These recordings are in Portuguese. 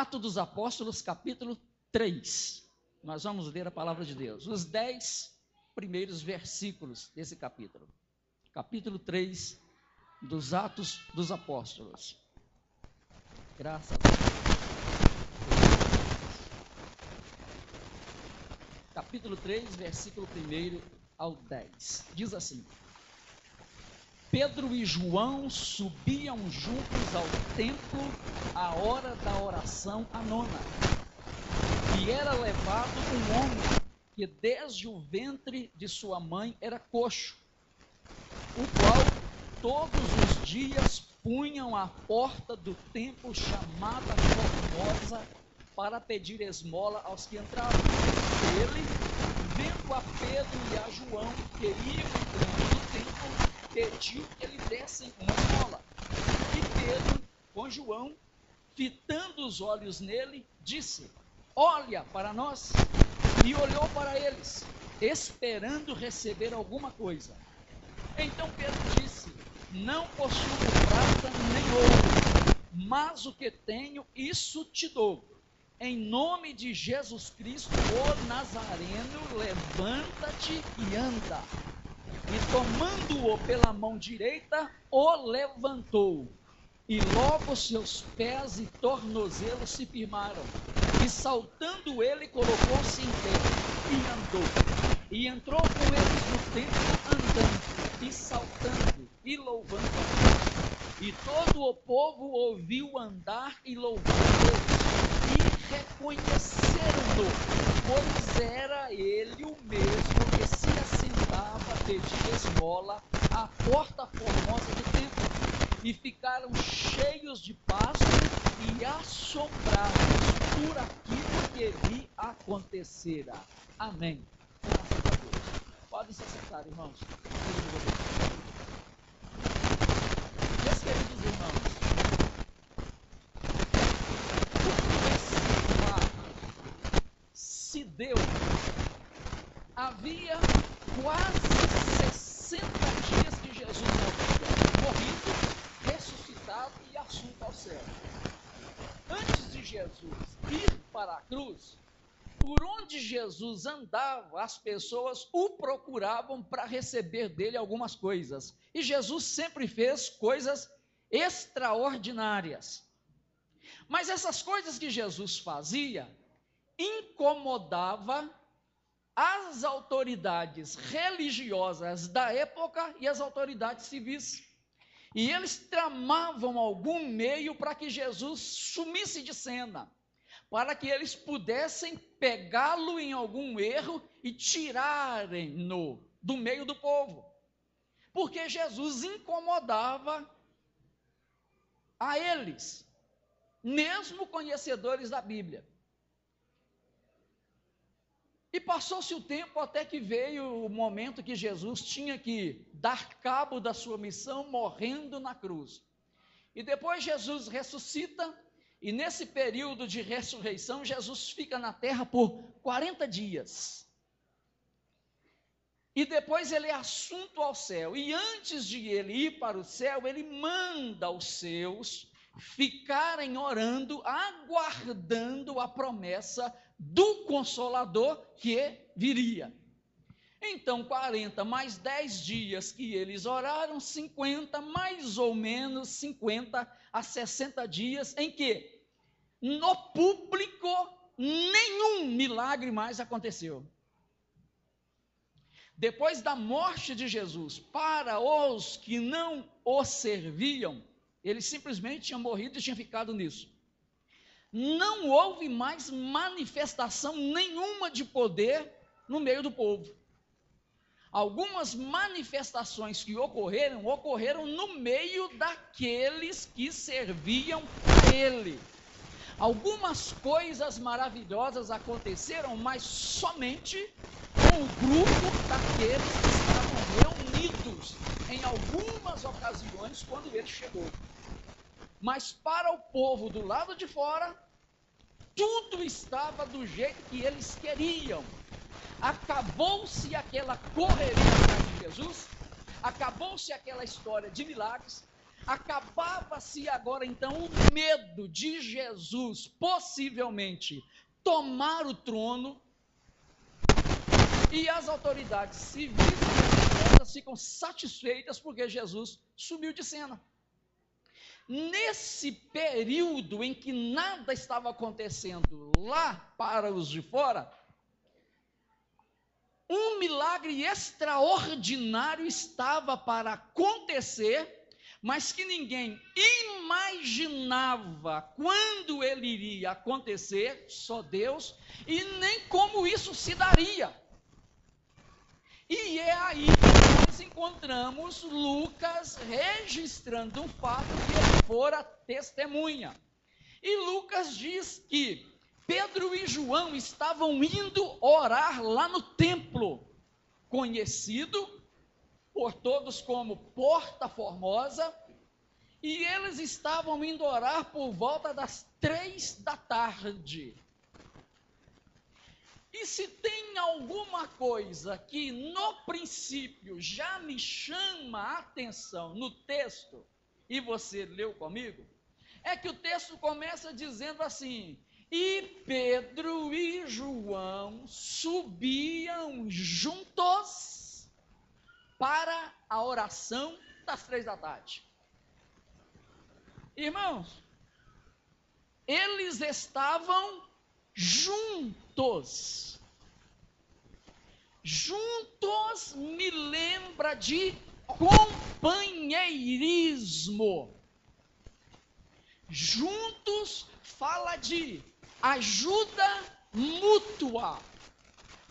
Atos dos Apóstolos, capítulo 3. Nós vamos ler a palavra de Deus. Os dez primeiros versículos desse capítulo. Capítulo 3 dos Atos dos Apóstolos. Graças a Deus. Capítulo 3, versículo 1 ao 10. Diz assim: Pedro e João subiam juntos ao templo à hora da oração a nona. E era levado um homem que desde o ventre de sua mãe era coxo, o qual todos os dias punham à porta do templo chamada Formosa para pedir esmola aos que entravam. Ele, vendo a Pedro e a João que iam entrando no templo, pediu que lhe dessem uma esmola. E Pedro, com João, fitando os olhos nele, disse: Olha para nós. E olhou para eles, esperando receber alguma coisa. Então Pedro disse: Não possuo prata nem ouro, mas o que tenho, isso te dou. Em nome de Jesus Cristo, o Nazareno, levanta-te e anda e tomando-o pela mão direita, o levantou. E logo seus pés e tornozelos se firmaram. E saltando ele, colocou-se em pé e andou. E entrou com eles no templo, andando e saltando e louvando a Deus. E todo o povo ouviu andar e louvar Deus. E reconheceram-no, pois era ele o mesmo que se assentava a pedir esmola à porta formosa do templo. E ficaram cheios de paz e assombrados por aquilo que lhe acontecera. Amém. Graças a Deus. Podem se sentar, irmãos. Meus queridos irmãos, se deu, havia quase 60 dias que Jesus havia morrido, ressuscitado e assunto ao céu. Antes de Jesus ir para a cruz, por onde Jesus andava, as pessoas o procuravam para receber dele algumas coisas. E Jesus sempre fez coisas extraordinárias. Mas essas coisas que Jesus fazia incomodava as autoridades religiosas da época e as autoridades civis. E eles tramavam algum meio para que Jesus sumisse de cena, para que eles pudessem pegá-lo em algum erro e tirarem-no do meio do povo. Porque Jesus incomodava a eles, mesmo conhecedores da Bíblia. E passou-se o tempo até que veio o momento que Jesus tinha que dar cabo da sua missão morrendo na cruz. E depois Jesus ressuscita, e nesse período de ressurreição, Jesus fica na terra por 40 dias. E depois ele é assunto ao céu. E antes de ele ir para o céu, ele manda os seus ficarem orando, aguardando a promessa do Consolador que viria. Então, 40 mais 10 dias que eles oraram, 50, mais ou menos 50 a 60 dias em que no público nenhum milagre mais aconteceu. Depois da morte de Jesus, para os que não o serviam, ele simplesmente tinha morrido e tinha ficado nisso não houve mais manifestação nenhuma de poder no meio do povo. Algumas manifestações que ocorreram, ocorreram no meio daqueles que serviam a ele. Algumas coisas maravilhosas aconteceram, mas somente com o grupo daqueles que estavam reunidos em algumas ocasiões quando ele chegou. Mas para o povo do lado de fora, tudo estava do jeito que eles queriam. Acabou-se aquela correria atrás de Jesus, acabou-se aquela história de milagres, Acabava-se agora então o medo de Jesus possivelmente tomar o trono e as autoridades civis ficam satisfeitas porque Jesus subiu de cena. Nesse período em que nada estava acontecendo lá para os de fora, um milagre extraordinário estava para acontecer, mas que ninguém imaginava quando ele iria acontecer, só Deus, e nem como isso se daria. E é aí encontramos Lucas registrando um fato que ele fora testemunha. E Lucas diz que Pedro e João estavam indo orar lá no templo, conhecido por todos como Porta Formosa, e eles estavam indo orar por volta das três da tarde. E se tem alguma coisa que no princípio já me chama a atenção no texto, e você leu comigo, é que o texto começa dizendo assim: E Pedro e João subiam juntos para a oração das três da tarde. Irmãos, eles estavam juntos. Juntos me lembra de companheirismo. Juntos fala de ajuda mútua.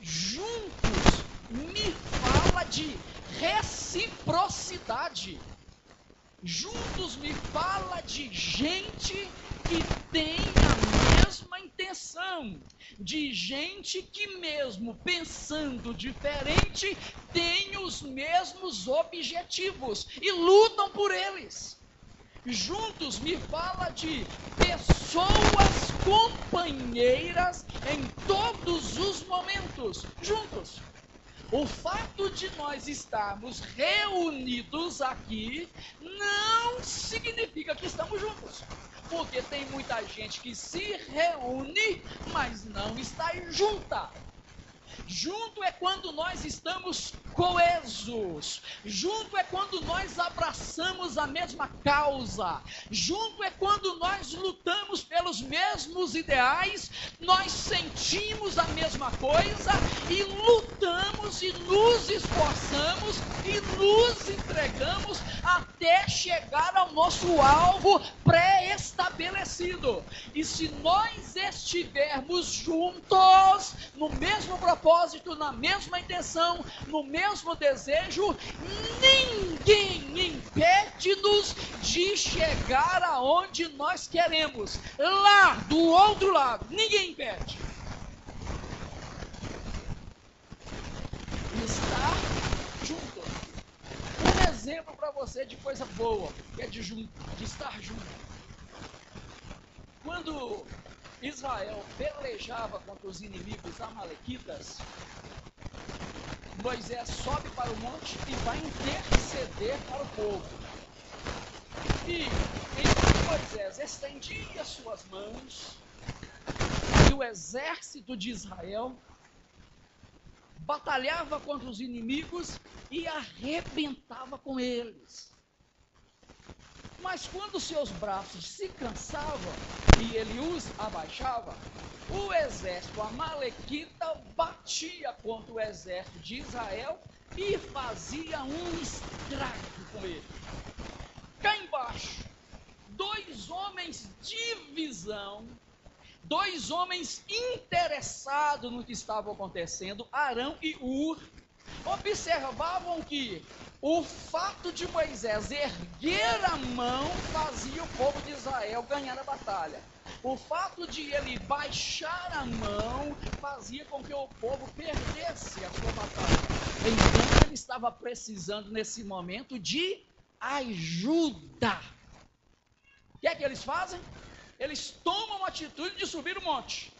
Juntos me fala de reciprocidade. Juntos me fala de gente que tem a mesma intenção, de gente que, mesmo pensando diferente, tem os mesmos objetivos e lutam por eles. Juntos me fala de pessoas companheiras em todos os momentos. Juntos. O fato de nós estarmos reunidos aqui não significa que estamos juntos. Porque tem muita gente que se reúne, mas não está junta. Junto é quando nós estamos coesos. Junto é quando nós abraçamos a mesma causa. Junto é quando nós lutamos pelos mesmos ideais, nós sentimos a mesma coisa e lutamos e nos esforçamos e nos entregamos até chegar ao nosso alvo pré-estabelecido. E se nós estivermos juntos no mesmo propósito, propósito, na mesma intenção, no mesmo desejo, ninguém impede-nos de chegar aonde nós queremos. Lá do outro lado, ninguém impede. Estar junto. Um exemplo para você de coisa boa, que é de junto, de estar junto. Quando Israel pelejava contra os inimigos amalequitas, Moisés sobe para o monte e vai interceder para o povo. E então Moisés estendia suas mãos, e o exército de Israel batalhava contra os inimigos e arrebentava com eles. Mas quando seus braços se cansavam e ele os abaixava, o exército amalequita batia contra o exército de Israel e fazia um estrago com ele. Cá embaixo, dois homens de visão, dois homens interessados no que estava acontecendo, Arão e Ur, observavam que o fato de Moisés erguer a mão fazia o povo de Israel ganhar a batalha. O fato de ele baixar a mão fazia com que o povo perdesse a sua batalha. Então ele estava precisando nesse momento de ajuda. O que é que eles fazem? Eles tomam a atitude de subir o monte.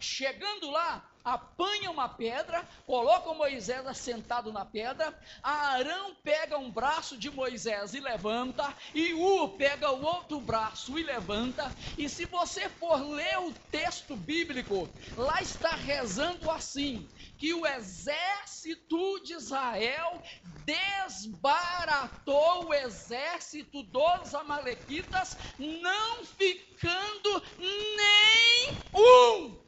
Chegando lá, apanha uma pedra, coloca Moisés assentado na pedra, Arão pega um braço de Moisés e levanta, e U pega o outro braço e levanta, e se você for ler o texto bíblico, lá está rezando assim: que o exército de Israel desbaratou o exército dos Amalequitas, não ficando nem um.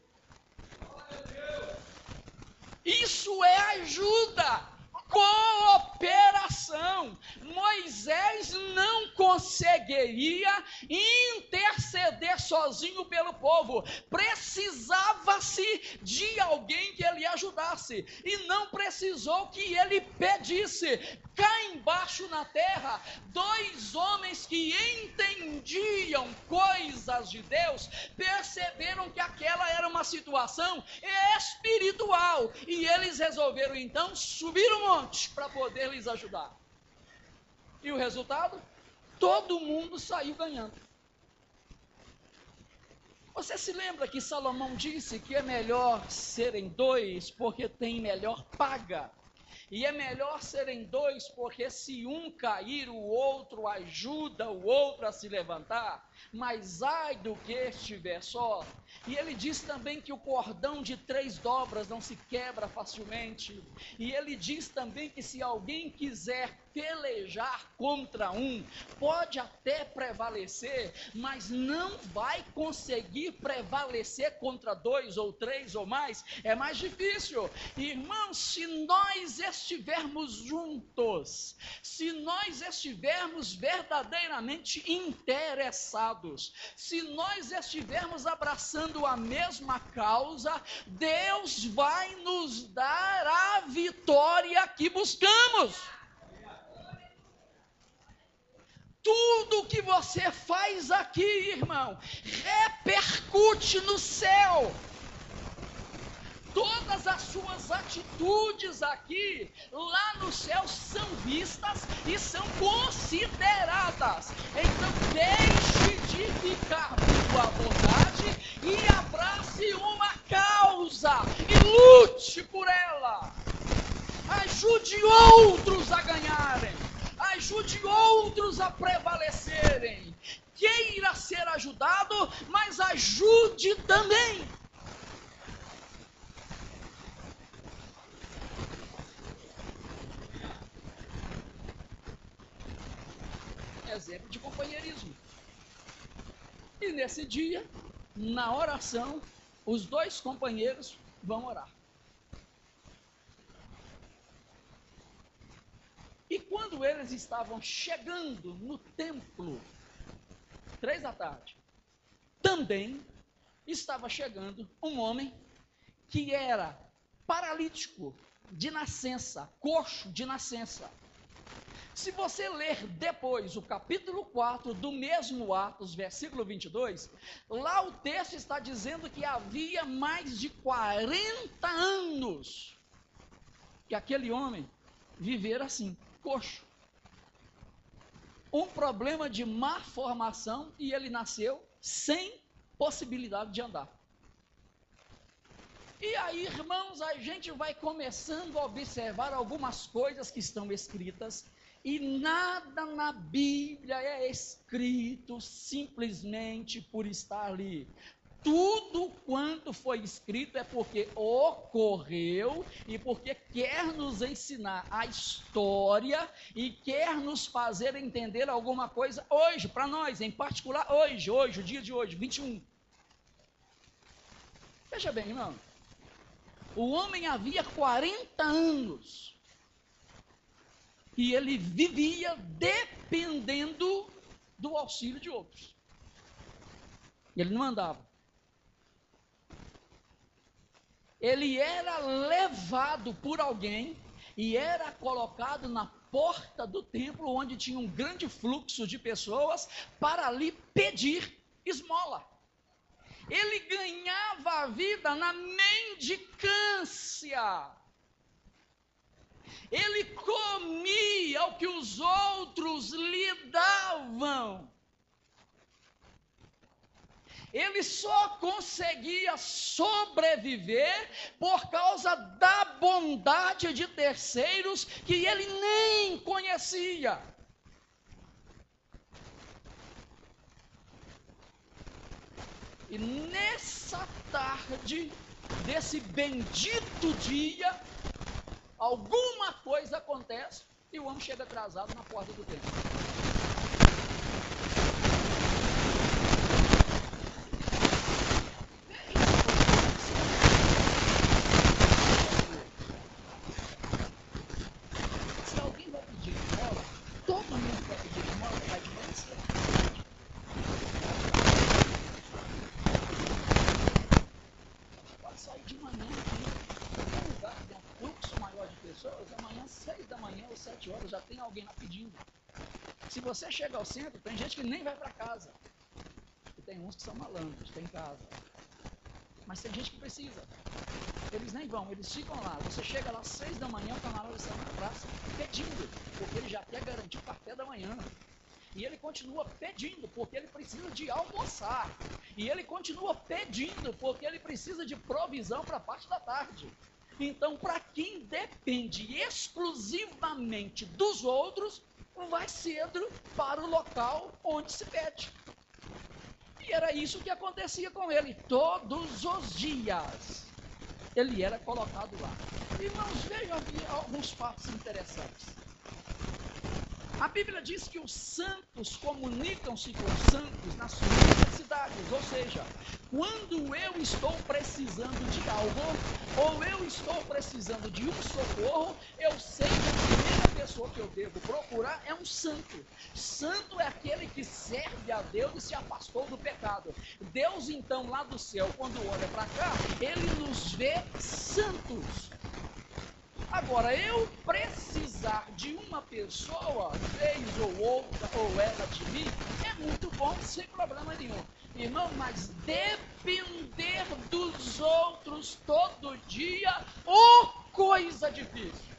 Isso é ajuda cooperação. Moisés não conseguiria interceder sozinho pelo povo. Precisava-se de alguém que ele ajudasse. E não precisou que ele pedisse. Cá embaixo na terra, dois homens que entendiam coisas de Deus perceberam que aquela era uma situação espiritual. E eles resolveram então subir o monte para poder lhes ajudar. E o resultado? Todo mundo saiu ganhando. Você se lembra que Salomão disse que é melhor serem dois porque tem melhor paga? E é melhor serem dois porque se um cair, o outro ajuda o outro a se levantar? Mas ai do que estiver só. E ele diz também que o cordão de três dobras não se quebra facilmente. E ele diz também que se alguém quiser pelejar contra um, pode até prevalecer, mas não vai conseguir prevalecer contra dois ou três ou mais, é mais difícil. Irmãos, se nós estivermos juntos, se nós estivermos verdadeiramente interessados, se nós estivermos abraçando a mesma causa, Deus vai nos dar a vitória que buscamos. Tudo que você faz aqui, irmão, repercute no céu todas as suas atitudes aqui, lá no céu, são vistas e são consideradas. Então, deixe de ficar por à vontade e abrace uma causa e lute por ela. Ajude outros a ganharem, ajude outros a prevalecerem. Queira ser ajudado, mas ajude também. Exemplo de companheirismo. E nesse dia, na oração, os dois companheiros vão orar. E quando eles estavam chegando no templo, três da tarde, também estava chegando um homem que era paralítico de nascença, coxo de nascença. Se você ler depois o capítulo 4 do mesmo Atos, versículo 22, lá o texto está dizendo que havia mais de 40 anos que aquele homem vivera assim, coxo. Um problema de má formação e ele nasceu sem possibilidade de andar. E aí, irmãos, a gente vai começando a observar algumas coisas que estão escritas e nada na Bíblia é escrito simplesmente por estar ali. Tudo quanto foi escrito é porque ocorreu e porque quer nos ensinar a história e quer nos fazer entender alguma coisa hoje, para nós, em particular hoje, hoje, o dia de hoje, 21. Veja bem, irmão. O homem havia 40 anos e ele vivia dependendo do auxílio de outros. Ele não andava. Ele era levado por alguém e era colocado na porta do templo, onde tinha um grande fluxo de pessoas, para ali pedir esmola. Ele ganhava a vida na mendicância. Ele comia o que os outros lhe davam. ele só conseguia sobreviver por causa da bondade de terceiros que ele nem conhecia. E nessa tarde desse bendito dia, alguma coisa acontece e o homem chega atrasado na porta do templo. Se você chega ao centro, tem gente que nem vai para casa. E tem uns que são malandros, tem casa. Mas tem gente que precisa. Eles nem vão, eles ficam lá. Você chega lá às seis da manhã, o camarada está na praça pedindo, porque ele já quer garantir o café da manhã. E ele continua pedindo, porque ele precisa de almoçar. E ele continua pedindo, porque ele precisa de provisão para a parte da tarde. Então, para quem depende exclusivamente dos outros, vai cedo para o local onde se pede. E era isso que acontecia com ele todos os dias. Ele era colocado lá. Irmãos, vejam aqui alguns fatos interessantes. A Bíblia diz que os santos comunicam-se com os santos nas suas necessidades, ou seja, quando eu estou precisando de algo, ou eu estou precisando de um socorro, eu sei que a primeira pessoa que eu devo procurar é um santo. Santo é aquele que serve a Deus e se afastou do pecado. Deus, então, lá do céu, quando olha para cá, ele nos vê santos. Agora, eu precisar de uma pessoa, vez ou outra, ou ela de mim, é muito bom, sem problema nenhum. Irmão, mas depender dos outros todo dia, oh, coisa difícil.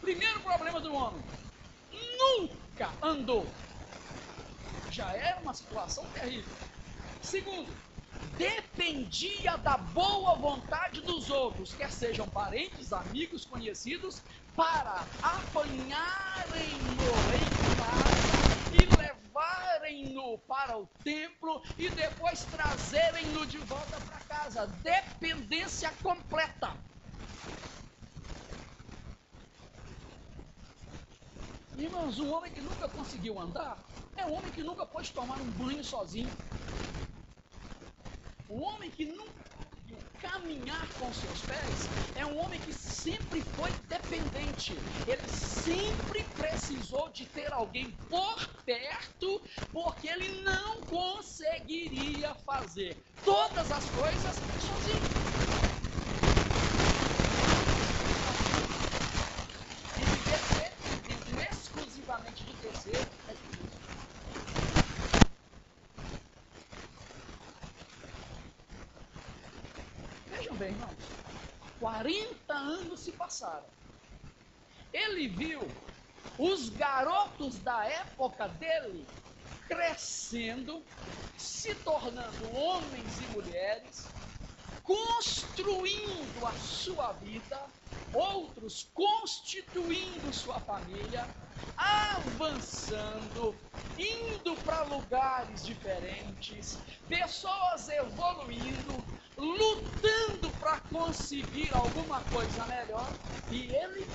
Primeiro problema do homem, nunca andou. Já era uma situação terrível. Segundo, dependia da boa vontade dos outros, quer sejam parentes, amigos, conhecidos, para apanharem-no em casa e levarem-no para o templo e depois trazerem-no de volta para casa. Dependência completa. Irmãos, um homem que nunca conseguiu andar é um homem que nunca pôde tomar um banho sozinho. O homem que nunca caminhar com seus pés é um homem que sempre foi dependente. Ele sempre precisou de ter alguém por perto, porque ele não conseguiria fazer todas as coisas sozinho. E viver exclusivamente de terceiro bem, irmãos. 40 anos se passaram. Ele viu os garotos da época dele crescendo, se tornando homens e mulheres, construindo a sua vida, outros constituindo sua família, avançando, indo para lugares diferentes, pessoas evoluindo, lutando para conseguir alguma coisa melhor e ele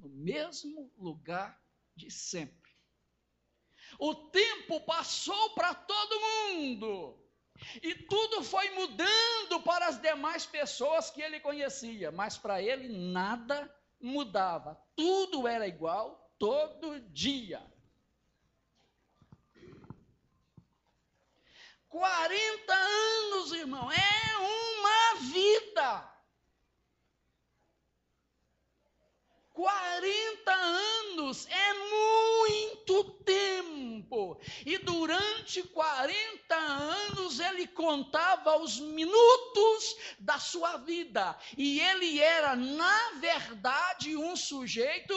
no mesmo lugar de sempre. O tempo passou para todo mundo. E tudo foi mudando para as demais pessoas que ele conhecia, mas para ele nada mudava. Tudo era igual todo dia. 40 anos, irmão, é uma vida. 40 anos é muito tempo. E durante 40 anos ele contava os minutos da sua vida. E ele era, na verdade, um sujeito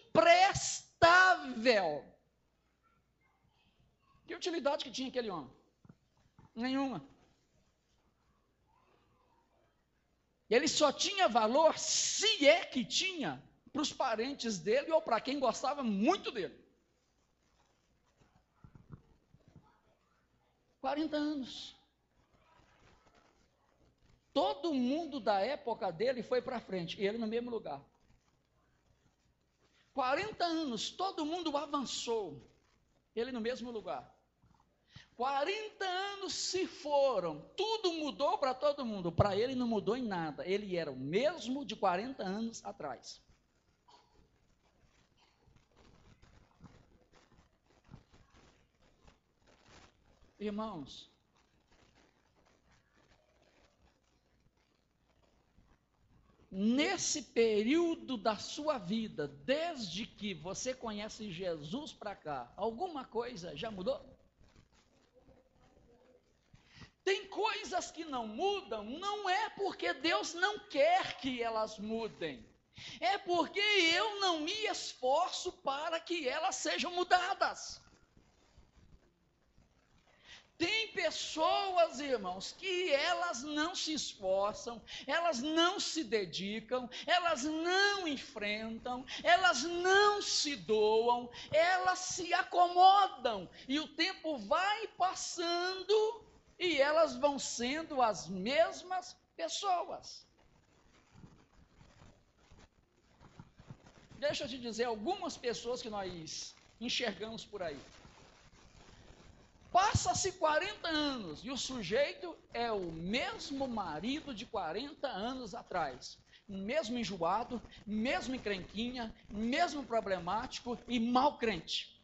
imprestável. Que utilidade que tinha aquele homem? Nenhuma. Ele só tinha valor se é que tinha para os parentes dele ou para quem gostava muito dele. 40 anos. Todo mundo da época dele foi para frente, e ele no mesmo lugar. 40 anos, todo mundo avançou, ele no mesmo lugar. 40 anos se foram, tudo mudou para todo mundo, para ele não mudou em nada, ele era o mesmo de 40 anos atrás. Irmãos, nesse período da sua vida, desde que você conhece Jesus para cá, alguma coisa já mudou? Tem coisas que não mudam, não é porque Deus não quer que elas mudem, é porque eu não me esforço para que elas sejam mudadas. Tem pessoas, irmãos, que elas não se esforçam, elas não se dedicam, elas não enfrentam, elas não se doam, elas se acomodam e o tempo vai passando e elas vão sendo as mesmas pessoas. Deixa eu te dizer algumas pessoas que nós enxergamos por aí. Passa-se 40 anos e o sujeito é o mesmo marido de 40 anos atrás. Mesmo enjoado, mesmo encrenquinha, mesmo problemático e mal crente.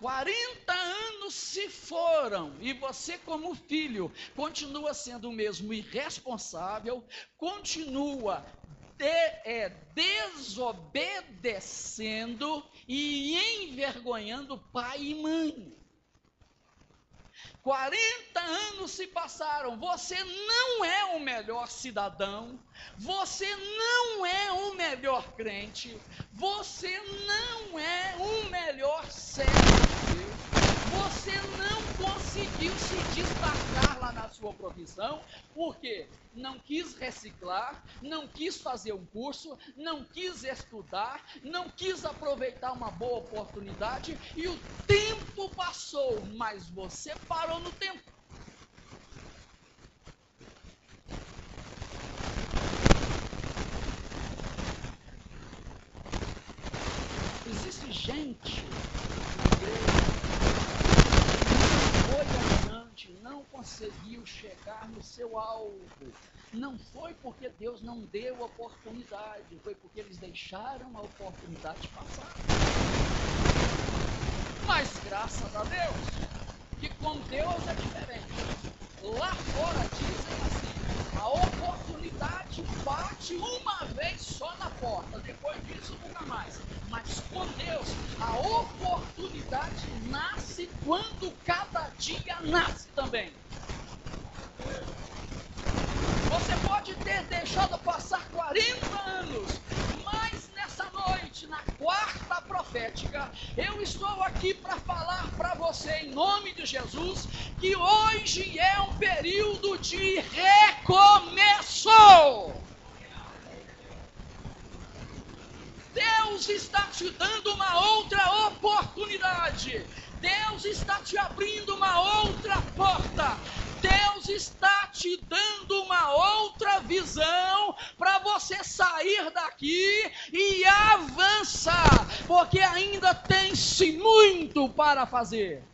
40 anos se foram e você, como filho, continua sendo o mesmo irresponsável, continua de, é, desobedecendo e envergonhando pai e mãe. 40 anos se passaram, você não é o melhor cidadão, você não é o melhor crente, você não é o melhor servo de Deus, você não conseguiu se destacar na sua profissão, porque não quis reciclar, não quis fazer um curso, não quis estudar, não quis aproveitar uma boa oportunidade e o tempo passou, mas você parou no tempo. Existe gente não conseguiu chegar no seu alvo. Não foi porque Deus não deu oportunidade, foi porque eles deixaram a oportunidade passar. Mas graças a Deus, que com Deus é diferente. Lá fora dizem assim: a oportunidade bate uma vez só na porta, depois disso nunca mais. Mas com Deus, a oportunidade nasce quando cada dia nasce também. Você pode ter deixado passar 40 anos, na quarta profética, eu estou aqui para falar para você, em nome de Jesus, que hoje é um período de recomeço. Deus está te dando uma outra oportunidade. Deus está te abrindo uma outra porta. Deus está te dando uma outra visão para você sair daqui e avançar, porque ainda tem-se muito para fazer.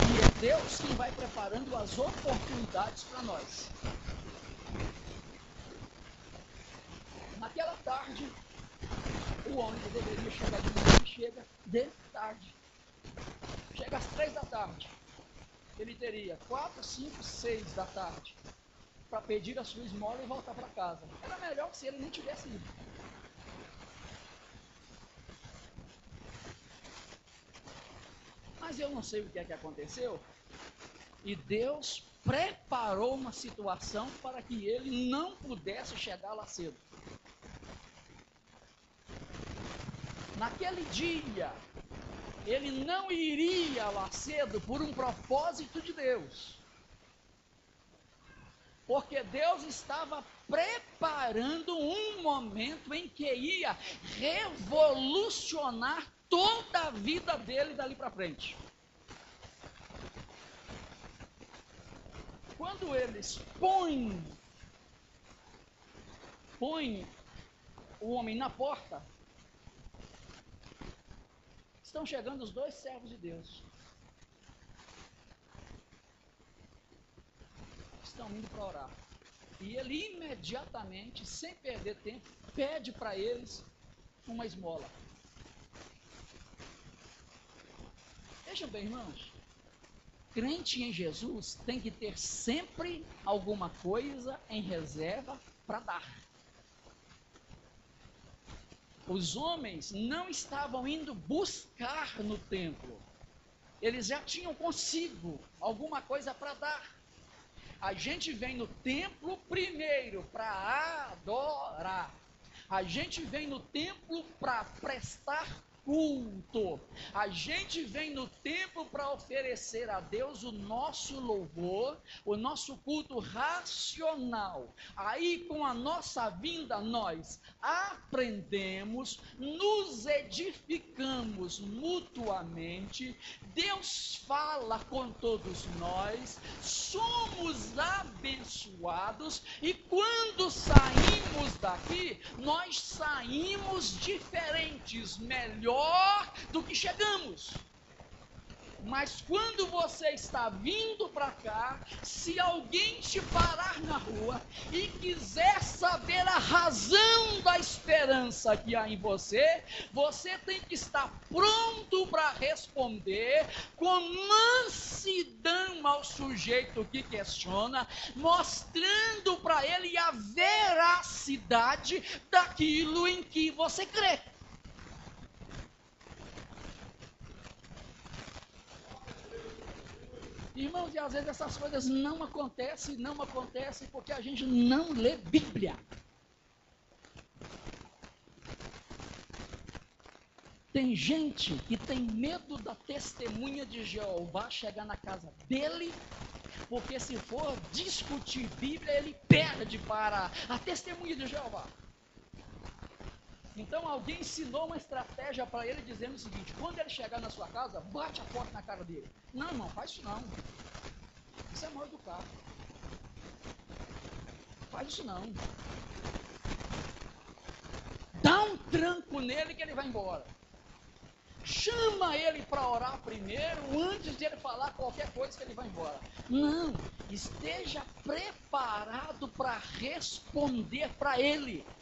E é Deus quem vai preparando as oportunidades para nós. Naquela tarde, o ônibus deveria chegar de manhã e chega de tarde. Chega às três da tarde. Ele teria quatro, cinco, seis da tarde para pedir a sua esmola e voltar para casa. Era melhor se ele nem tivesse ido. Mas eu não sei o que é que aconteceu. E Deus preparou uma situação para que ele não pudesse chegar lá cedo. Naquele dia, ele não iria lá cedo por um propósito de Deus. Porque Deus estava preparando um momento em que ia revolucionar toda a vida dele dali para frente. Quando eles põem, põem o homem na porta, estão chegando os dois servos de Deus. Estão indo para orar. E ele imediatamente, sem perder tempo, pede para eles uma esmola. Vejam bem, irmãos. Crente em Jesus tem que ter sempre alguma coisa em reserva para dar. Os homens não estavam indo buscar no templo, eles já tinham consigo alguma coisa para dar. A gente vem no templo primeiro para adorar. A gente vem no templo para prestar culto. A gente vem no templo para oferecer a Deus o nosso louvor, o nosso culto racional. Aí, com a nossa vinda, nós aprendemos, nos edificamos mutuamente. Deus fala com todos nós, somos abençoados e quando saímos daqui, nós saímos diferentes, melhores melhor do que chegamos. Mas quando você está vindo para cá, se alguém te parar na rua e quiser saber a razão da esperança que há em você, você tem que estar pronto para responder com mansidão ao sujeito que questiona, mostrando para ele a veracidade daquilo em que você crê. Irmãos, e às vezes essas coisas não acontecem, não acontecem porque a gente não lê Bíblia. Tem gente que tem medo da testemunha de Jeová chegar na casa dele, porque se for discutir Bíblia, ele perde para a testemunha de Jeová. Então alguém ensinou uma estratégia para ele dizendo o seguinte: quando ele chegar na sua casa, bate a porta na cara dele. Não, irmão, faz isso não. Isso é mal educado. Faz isso não. Dá um tranco nele que ele vai embora. Chama ele para orar primeiro, antes de ele falar qualquer coisa que ele vai embora. Não, esteja preparado para responder para ele.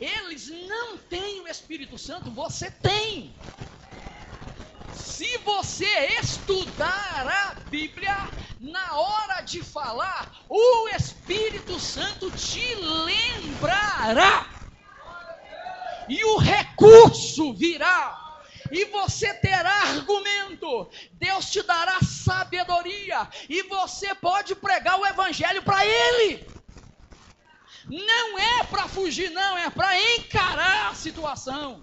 Eles não têm o Espírito Santo, você tem. Se você estudar a Bíblia, na hora de falar, o Espírito Santo te lembrará. E o recurso virá e você terá argumento. Deus te dará sabedoria e você pode pregar o evangelho para ele. Não é para fugir, não, é para encarar a situação.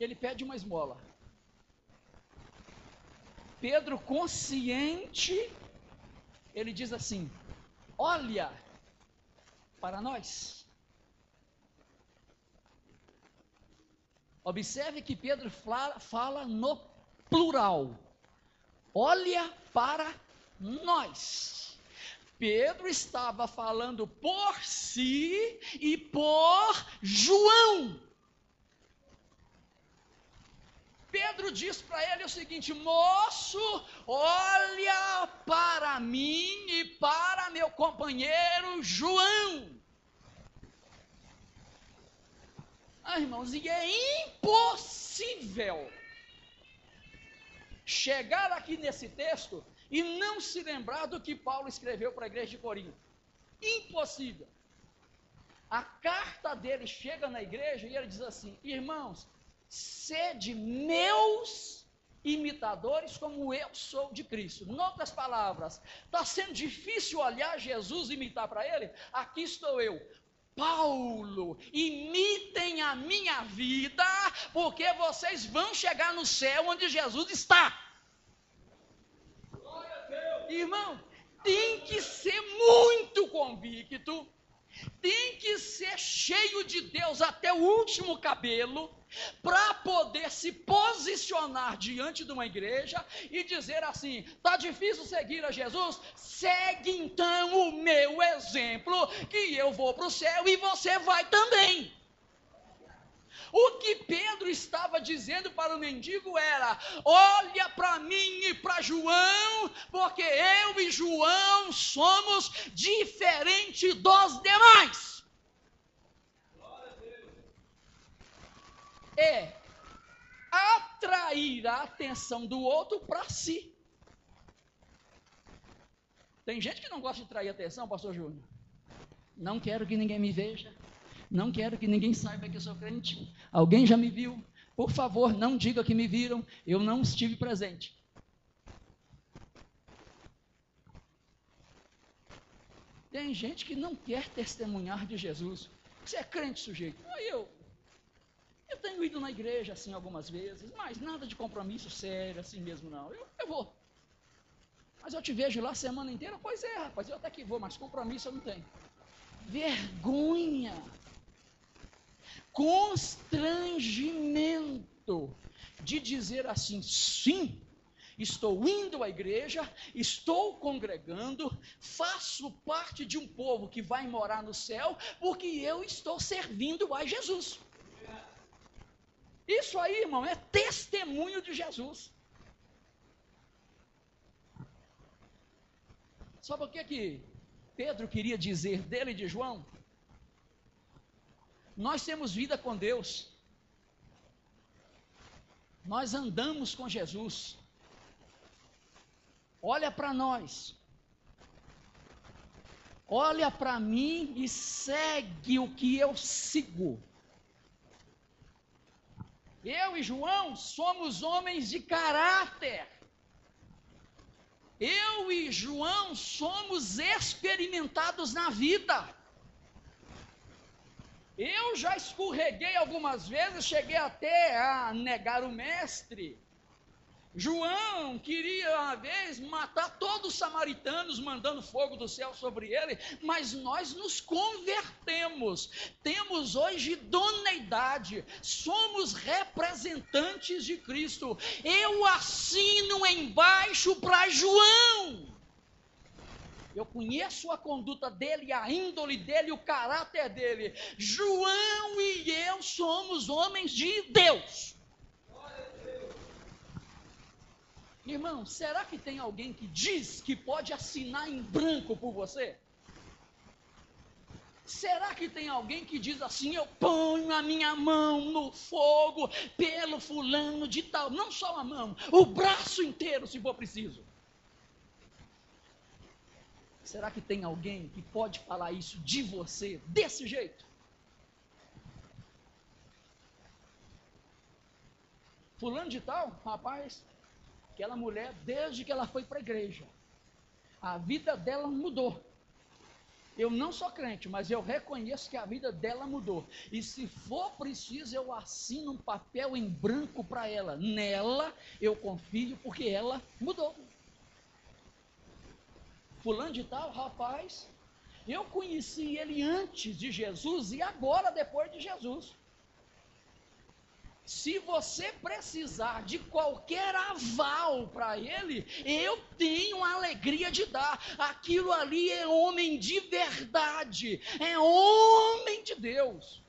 Ele pede uma esmola. Pedro, consciente, ele diz assim: Olha para nós. Observe que Pedro fala, no plural. Olha para nós. Pedro estava falando por si e por João. Pedro diz para ele o seguinte: moço, olha para mim e para meu companheiro João. Ah, irmãos, e é impossível chegar aqui nesse texto e não se lembrar do que Paulo escreveu para a igreja de Corinto. Impossível. a carta dele chega na igreja e ele diz assim: Irmãos, sede meus imitadores como eu sou de Cristo. Em outras palavras, está sendo difícil olhar Jesus e imitar para ele? Aqui estou eu. Paulo, imitem a minha vida, porque vocês vão chegar no céu onde Jesus está. Irmão, tem que ser muito convicto, tem que ser cheio de Deus até o último cabelo, para poder se posicionar diante de uma igreja e dizer assim: está difícil seguir a Jesus? Segue então o meu exemplo, que eu vou para o céu e você vai também. O que Pedro estava dizendo para o mendigo era: olha para mim e para João, porque eu e João somos diferentes dos demais. É atrair a atenção do outro para si. Tem gente que não gosta de atrair atenção, pastor Júnior. Não quero que ninguém me veja. Não quero que ninguém saiba que eu sou crente. Alguém já me viu? Por favor, não diga que me viram. Eu não estive presente. Tem gente que não quer testemunhar de Jesus. Você é crente, sujeito? Eu, eu tenho ido na igreja assim algumas vezes, mas nada de compromisso sério assim mesmo não. Eu, eu vou. Mas eu te vejo lá a semana inteira. Pois é, rapaz, eu até que vou, mas compromisso eu não tenho. Vergonha constrangimento de dizer assim: sim, estou indo à igreja, estou congregando, faço parte de um povo que vai morar no céu, porque eu estou servindo a Jesus. Isso aí, irmão, é testemunho de Jesus. Sabe o que que Pedro queria dizer dele e de João? Nós temos vida com Deus. Nós andamos com Jesus. Olha para nós. Olha para mim e segue o que eu sigo. Eu e João somos homens de caráter. Eu e João somos experimentados na vida. Eu já escorreguei algumas vezes, cheguei até a negar o mestre. João queria uma vez matar todos os samaritanos, mandando fogo do céu sobre ele, mas nós nos convertemos. Temos hoje idoneidade, somos representantes de Cristo. Eu assino embaixo para João. Eu conheço a conduta dele, a índole dele, o caráter dele. João e eu somos homens de Deus. Irmão, será que tem alguém que diz que pode assinar em branco por você? Será que tem alguém que diz assim: eu ponho a minha mão no fogo pelo fulano de tal? Não só a mão, o braço inteiro, se for preciso. Será que tem alguém que pode falar isso de você desse jeito? Fulano de tal, rapaz, aquela mulher, desde que ela foi para a igreja, a vida dela mudou. Eu não sou crente, mas eu reconheço que a vida dela mudou. E se for preciso, eu assino um papel em branco para ela. Nela eu confio, porque ela mudou fulano de tal, rapaz, eu conheci ele antes de Jesus e agora depois de Jesus. Se você precisar de qualquer aval para ele, eu tenho a alegria de dar. Aquilo ali é homem de verdade, é homem de Deus.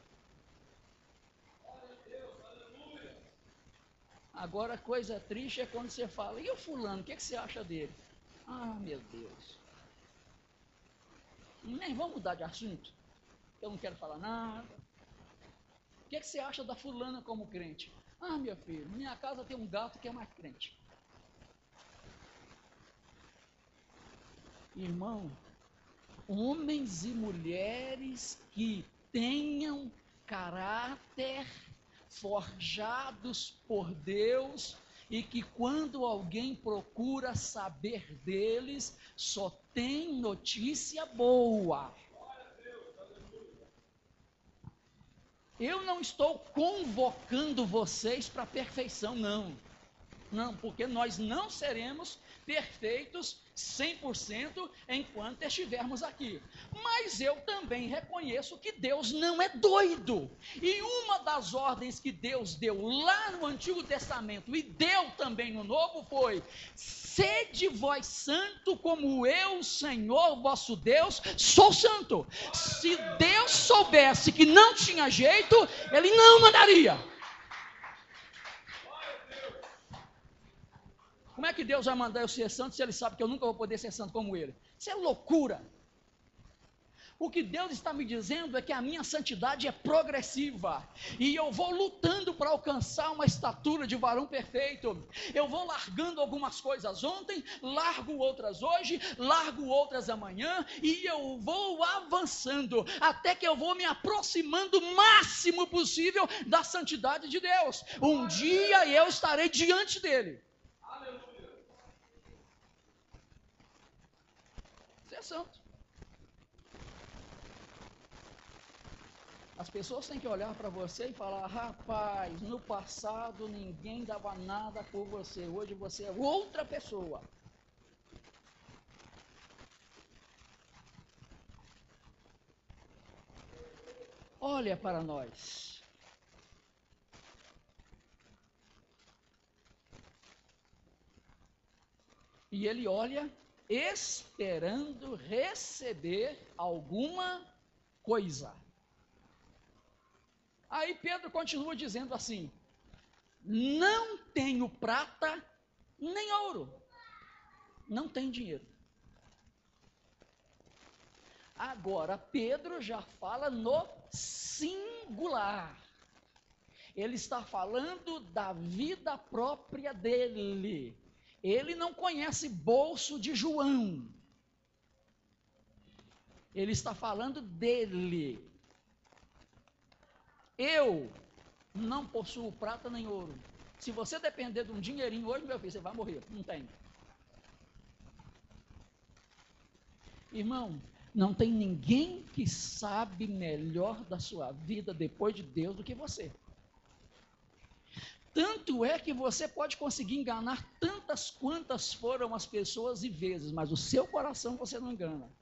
Agora, coisa triste é quando você fala, e o fulano, o que, é que você acha dele? Ah, meu Deus. Nem vamos mudar de assunto. Eu não quero falar nada. O que, é que você acha da fulana como crente? Ah, meu filho, minha casa tem um gato que é mais crente. Irmão, homens e mulheres que tenham caráter forjados por Deus e que quando alguém procura saber deles, só tem notícia boa. Eu não estou convocando vocês para a perfeição, não. Não, porque nós não seremos perfeitos 100% enquanto estivermos aqui. Mas eu também reconheço que Deus não é doido. E uma das ordens que Deus deu lá no Antigo Testamento e deu também no Novo foi: sede vós santo, como eu, Senhor vosso Deus, sou santo. Se Deus soubesse que não tinha jeito, ele não mandaria. Como é que Deus vai mandar eu ser santo se Ele sabe que eu nunca vou poder ser santo como Ele? Isso é loucura. O que Deus está me dizendo é que a minha santidade é progressiva e eu vou lutando para alcançar uma estatura de varão perfeito. Eu vou largando algumas coisas ontem, largo outras hoje, largo outras amanhã e eu vou avançando até que eu vou me aproximando o máximo possível da santidade de Deus. Um dia eu estarei diante dele. Santo. As pessoas têm que olhar para você e falar: rapaz, no passado ninguém dava nada por você, hoje você é outra pessoa. Olha para nós. E ele olha esperando receber alguma coisa. Aí Pedro continua dizendo assim: Não tenho prata nem ouro, não tem dinheiro. Agora, Pedro já fala no singular. Ele está falando da vida própria dele. Ele não conhece bolso de João. Ele está falando dele. Eu não possuo prata nem ouro. Se você depender de um dinheirinho hoje, meu filho, você vai morrer. Não tem. Irmão, não tem ninguém que sabe melhor da sua vida depois de Deus do que você. Tanto é que você pode conseguir enganar tantas quantas foram as pessoas e vezes, mas o seu coração você não engana.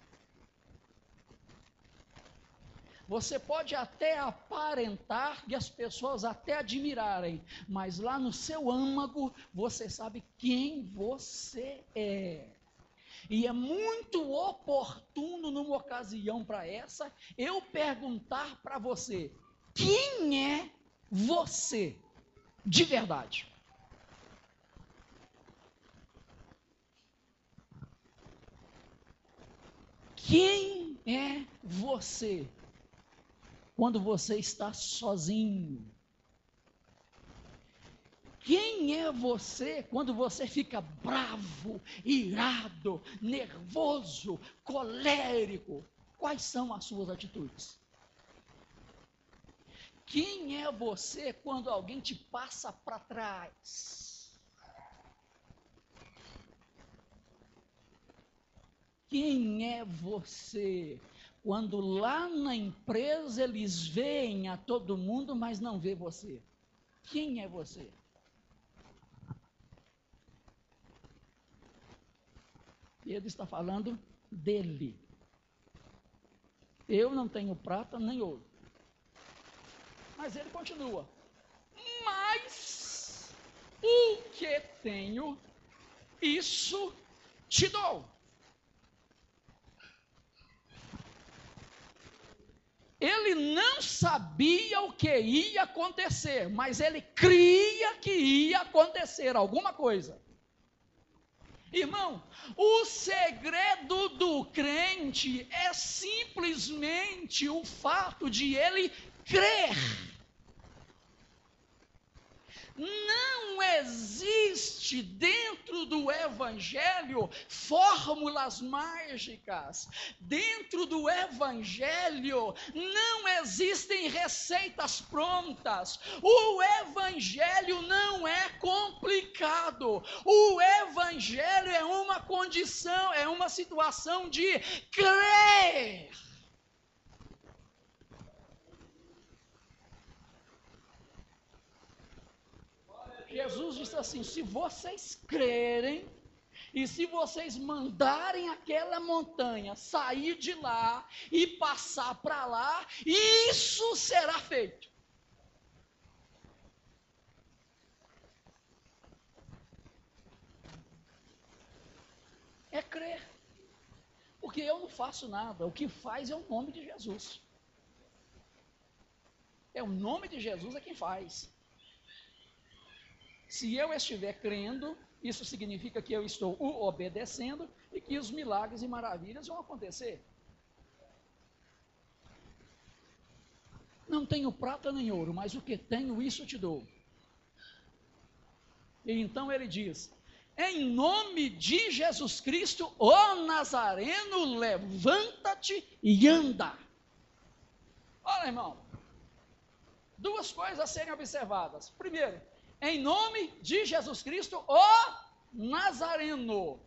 Você pode até aparentar e as pessoas até admirarem, mas lá no seu âmago você sabe quem você é. E é muito oportuno numa ocasião para essa eu perguntar para você: quem é você? De verdade. Quem é você quando você está sozinho? Quem é você quando você fica bravo, irado, nervoso, colérico? Quais são as suas atitudes? Quem é você quando alguém te passa para trás? Quem é você quando lá na empresa eles veem a todo mundo, mas não vê você? Quem é você? Pedro está falando dele. Eu não tenho prata nem ouro. Mas ele continua. Mas o que tenho, isso te dou. Ele não sabia o que ia acontecer, mas ele cria que ia acontecer alguma coisa. Irmão, o segredo do crente é simplesmente o fato de ele crer. Não existe dentro do Evangelho fórmulas mágicas. Dentro do Evangelho não existem receitas prontas. O Evangelho não é complicado. O Evangelho é uma condição, é uma situação de crer. Jesus disse assim: se vocês crerem, e se vocês mandarem aquela montanha sair de lá e passar para lá, isso será feito. É crer. Porque eu não faço nada, o que faz é o nome de Jesus. É o nome de Jesus é quem faz. Se eu estiver crendo, isso significa que eu estou o obedecendo e que os milagres e maravilhas vão acontecer. Não tenho prata nem ouro, mas o que tenho, isso te dou. E então ele diz: Em nome de Jesus Cristo, ó Nazareno, levanta-te e anda. Olha, irmão, duas coisas a serem observadas. Primeiro, em nome de Jesus Cristo, o Nazareno.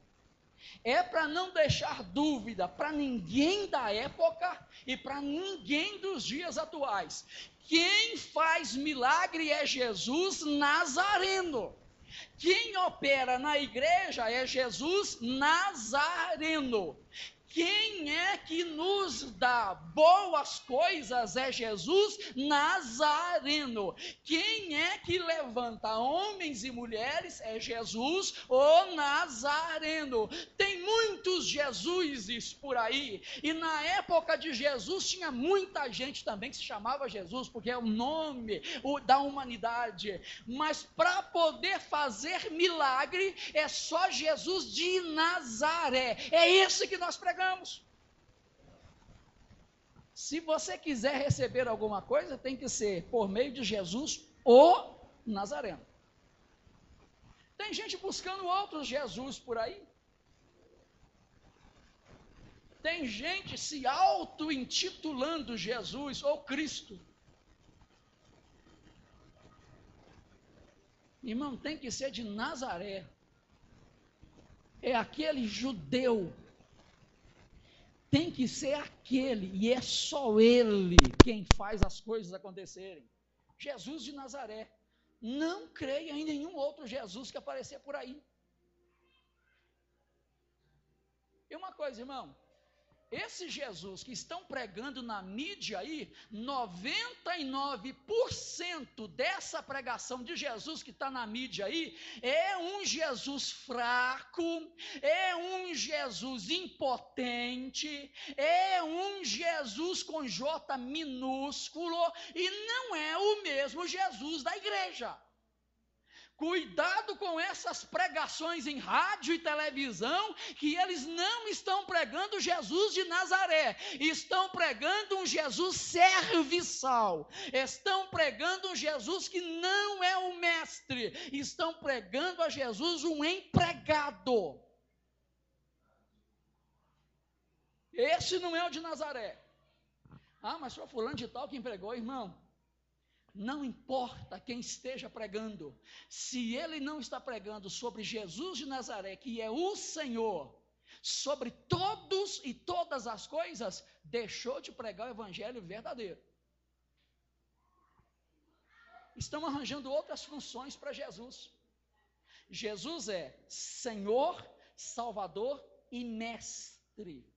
É para não deixar dúvida para ninguém da época e para ninguém dos dias atuais. Quem faz milagre é Jesus Nazareno. Quem opera na igreja é Jesus Nazareno. Quem é que nos dá boas coisas é Jesus Nazareno. Quem é que levanta homens e mulheres é Jesus o Nazareno. Tem muitos Jesuses por aí, e na época de Jesus tinha muita gente também que se chamava Jesus, porque é o nome da humanidade. Mas para poder fazer milagre é só Jesus de Nazaré. É esse que nós pregamos. Se você quiser receber alguma coisa, tem que ser por meio de Jesus o Nazareno. Tem gente buscando outros Jesus por aí. Tem gente se auto-intitulando Jesus ou Cristo. Irmão, tem que ser de Nazaré. É aquele judeu tem que ser aquele, e é só ele quem faz as coisas acontecerem. Jesus de Nazaré. Não creia em nenhum outro Jesus que aparecer por aí. E uma coisa, irmão, esse Jesus que estão pregando na mídia aí, 99% dessa pregação de Jesus que está na mídia aí, é um Jesus fraco, é um Jesus impotente, é um Jesus com J minúsculo, e não é o mesmo Jesus da igreja. Cuidado com essas pregações em rádio e televisão, que eles não estão pregando Jesus de Nazaré, estão pregando um Jesus serviçal, estão pregando um Jesus que não é o mestre, estão pregando a Jesus um empregado. Esse não é o de Nazaré. Ah, mas foi fulano de tal que empregou, irmão. Não importa quem esteja pregando, se ele não está pregando sobre Jesus de Nazaré, que é o Senhor, sobre todos e todas as coisas, deixou de pregar o evangelho verdadeiro. Estão arranjando outras funções para Jesus. Jesus é Senhor, Salvador e Mestre.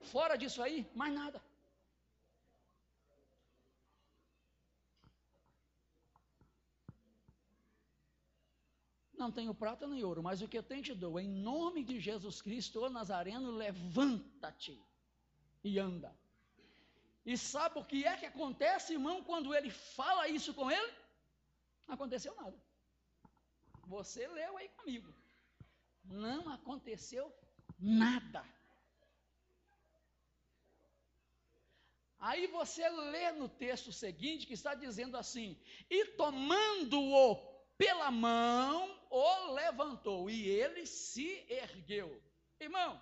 Fora disso aí, mais nada. Não tenho prata nem ouro, mas o que eu tenho te dou. Em nome de Jesus Cristo, o Nazareno, levanta-te e anda. E sabe o que é que acontece, irmão, quando ele fala isso com ele? Não aconteceu nada. Você leu aí comigo. Não aconteceu nada. Aí você lê no texto seguinte que está dizendo assim: e tomando-o pela mão, o levantou e ele se ergueu. Irmão,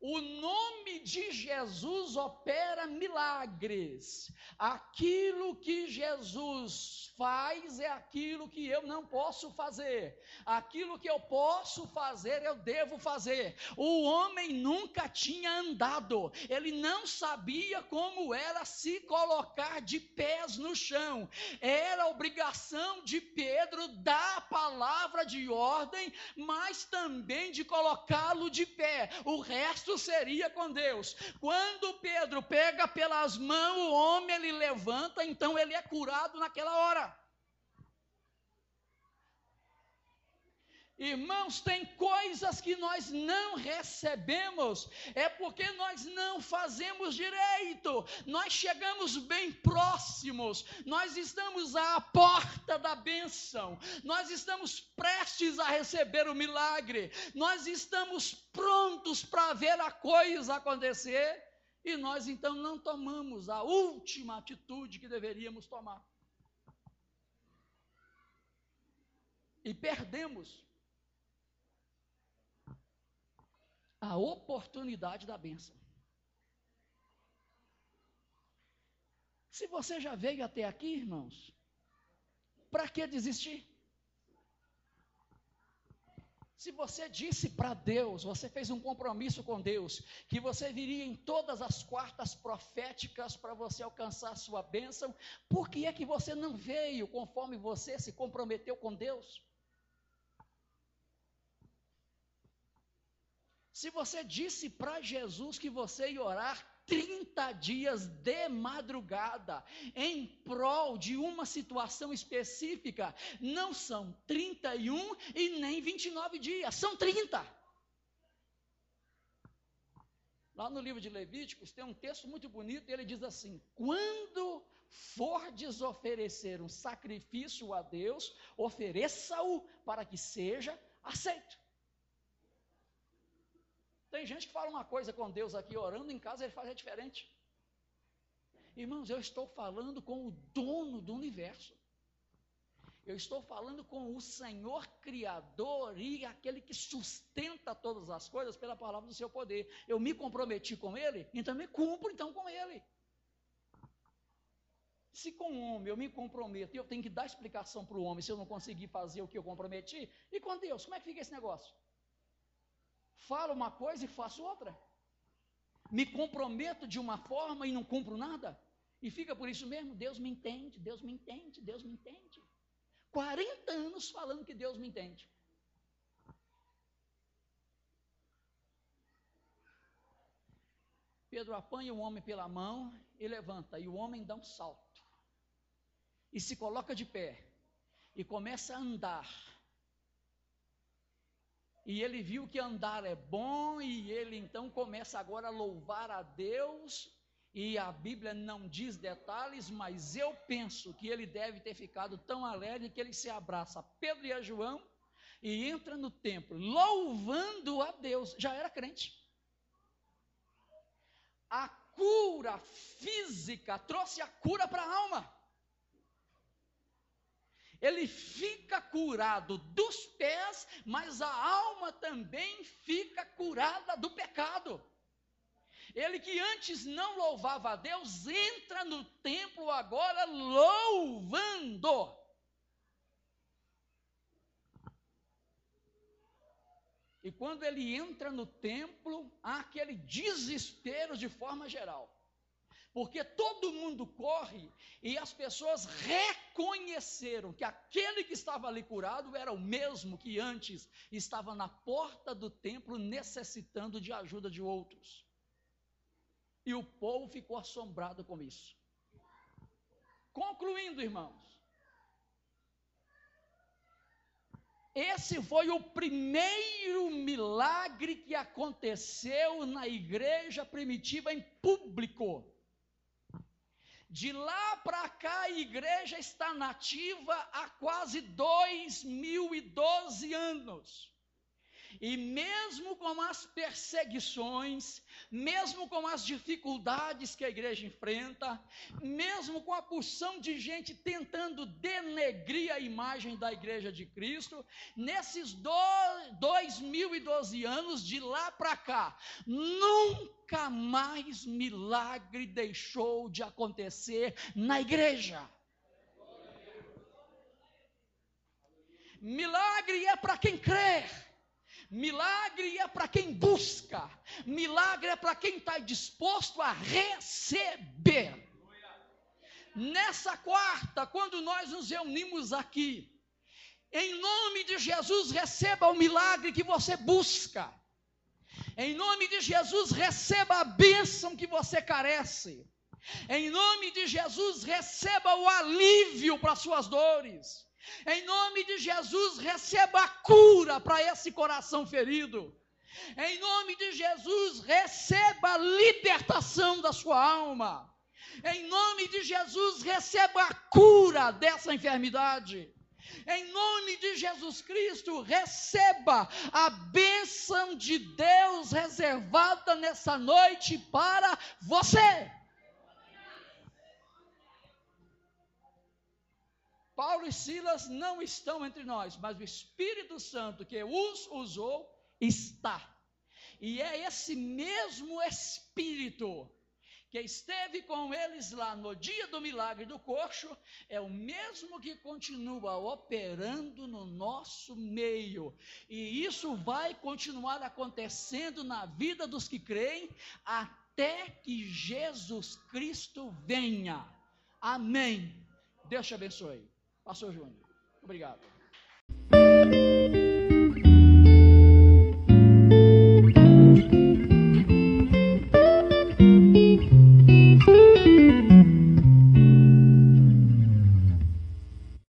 o nome de Jesus opera milagres. Aquilo que Jesus faz é aquilo que eu não posso fazer. Aquilo que eu posso fazer, eu devo fazer. O homem nunca tinha andado. Ele não sabia como era se colocar de pés no chão. Era obrigação de Pedro dar a palavra de ordem, mas também de colocá-lo de pé. O resto seria com Deus. Quando Pedro pega pelas mãos o homem, ele levanta, então ele é curado naquela hora. Irmãos, tem coisas que nós não recebemos, é porque nós não fazemos direito, nós chegamos bem próximos, nós estamos à porta da bênção, nós estamos prestes a receber o milagre, nós estamos prontos para ver a coisa acontecer, e nós então não tomamos a última atitude que deveríamos tomar. E perdemos a oportunidade da bênção. Se você já veio até aqui, irmãos, para que desistir? Se você disse para Deus, você fez um compromisso com Deus, que você viria em todas as quartas proféticas para você alcançar a sua bênção, por que é que você não veio conforme você se comprometeu com Deus? Se você disse para Jesus que você ia orar 30 dias de madrugada em prol de uma situação específica, não são 31 e nem 29 dias, são 30. Lá no livro de Levíticos tem um texto muito bonito, ele diz assim: Quando fordes oferecer um sacrifício a Deus, ofereça-o para que seja aceito. Tem gente que fala uma coisa com Deus aqui, orando em casa, ele faz é diferente. Irmãos, eu estou falando com o dono do universo. Eu estou falando com o Senhor Criador e aquele que sustenta todas as coisas pela palavra do seu poder. Eu me comprometi com ele, então me cumpro então com ele. Se com o homem eu me comprometo e eu tenho que dar explicação para o homem se eu não conseguir fazer o que eu comprometi, e com Deus, como é que fica esse negócio? Falo uma coisa e faço outra. Me comprometo de uma forma e não cumpro nada. E fica por isso mesmo, Deus me entende, Deus me entende, Deus me entende. 40 anos falando que Deus me entende. Pedro apanha o homem pela mão e levanta, e o homem dá um salto. E se coloca de pé e começa a andar e ele viu que andar é bom, e ele então começa agora a louvar a Deus. E a Bíblia não diz detalhes, mas eu penso que ele deve ter ficado tão alegre que ele se abraça a Pedro e a João e entra no templo, louvando a Deus. Já era crente. A cura física trouxe a cura para a alma ele fica curado dos pés, mas a alma também fica curada do pecado. Ele que antes não louvava a Deus, entra no templo agora louvando. E quando ele entra no templo, há aquele desespero de forma geral. Porque todo mundo corre e as pessoas reconheceram que aquele que estava ali curado era o mesmo que antes estava na porta do templo necessitando de ajuda de outros. E o povo ficou assombrado com isso. Concluindo, irmãos, Esse foi o primeiro milagre que aconteceu na igreja primitiva em público. De lá para cá, a igreja está nativa há quase 2012 anos. E mesmo com as perseguições, mesmo com as dificuldades que a igreja enfrenta, mesmo com a porção de gente tentando denegrir a imagem da igreja de Cristo, nesses e doze anos de lá para cá, nunca mais milagre deixou de acontecer na igreja. Milagre é para quem crê. Milagre é para quem busca. Milagre é para quem está disposto a receber. Nessa quarta, quando nós nos reunimos aqui, em nome de Jesus, receba o milagre que você busca. Em nome de Jesus, receba a bênção que você carece. Em nome de Jesus, receba o alívio para suas dores. Em nome de Jesus, receba a cura para esse coração ferido. Em nome de Jesus, receba a libertação da sua alma. Em nome de Jesus, receba a cura dessa enfermidade. Em nome de Jesus Cristo, receba a bênção de Deus reservada nessa noite para você. Paulo e Silas não estão entre nós, mas o Espírito Santo que os usou está. E é esse mesmo Espírito que esteve com eles lá no dia do milagre do coxo, é o mesmo que continua operando no nosso meio. E isso vai continuar acontecendo na vida dos que creem até que Jesus Cristo venha. Amém. Deus te abençoe. Pastor Júnior. Obrigado.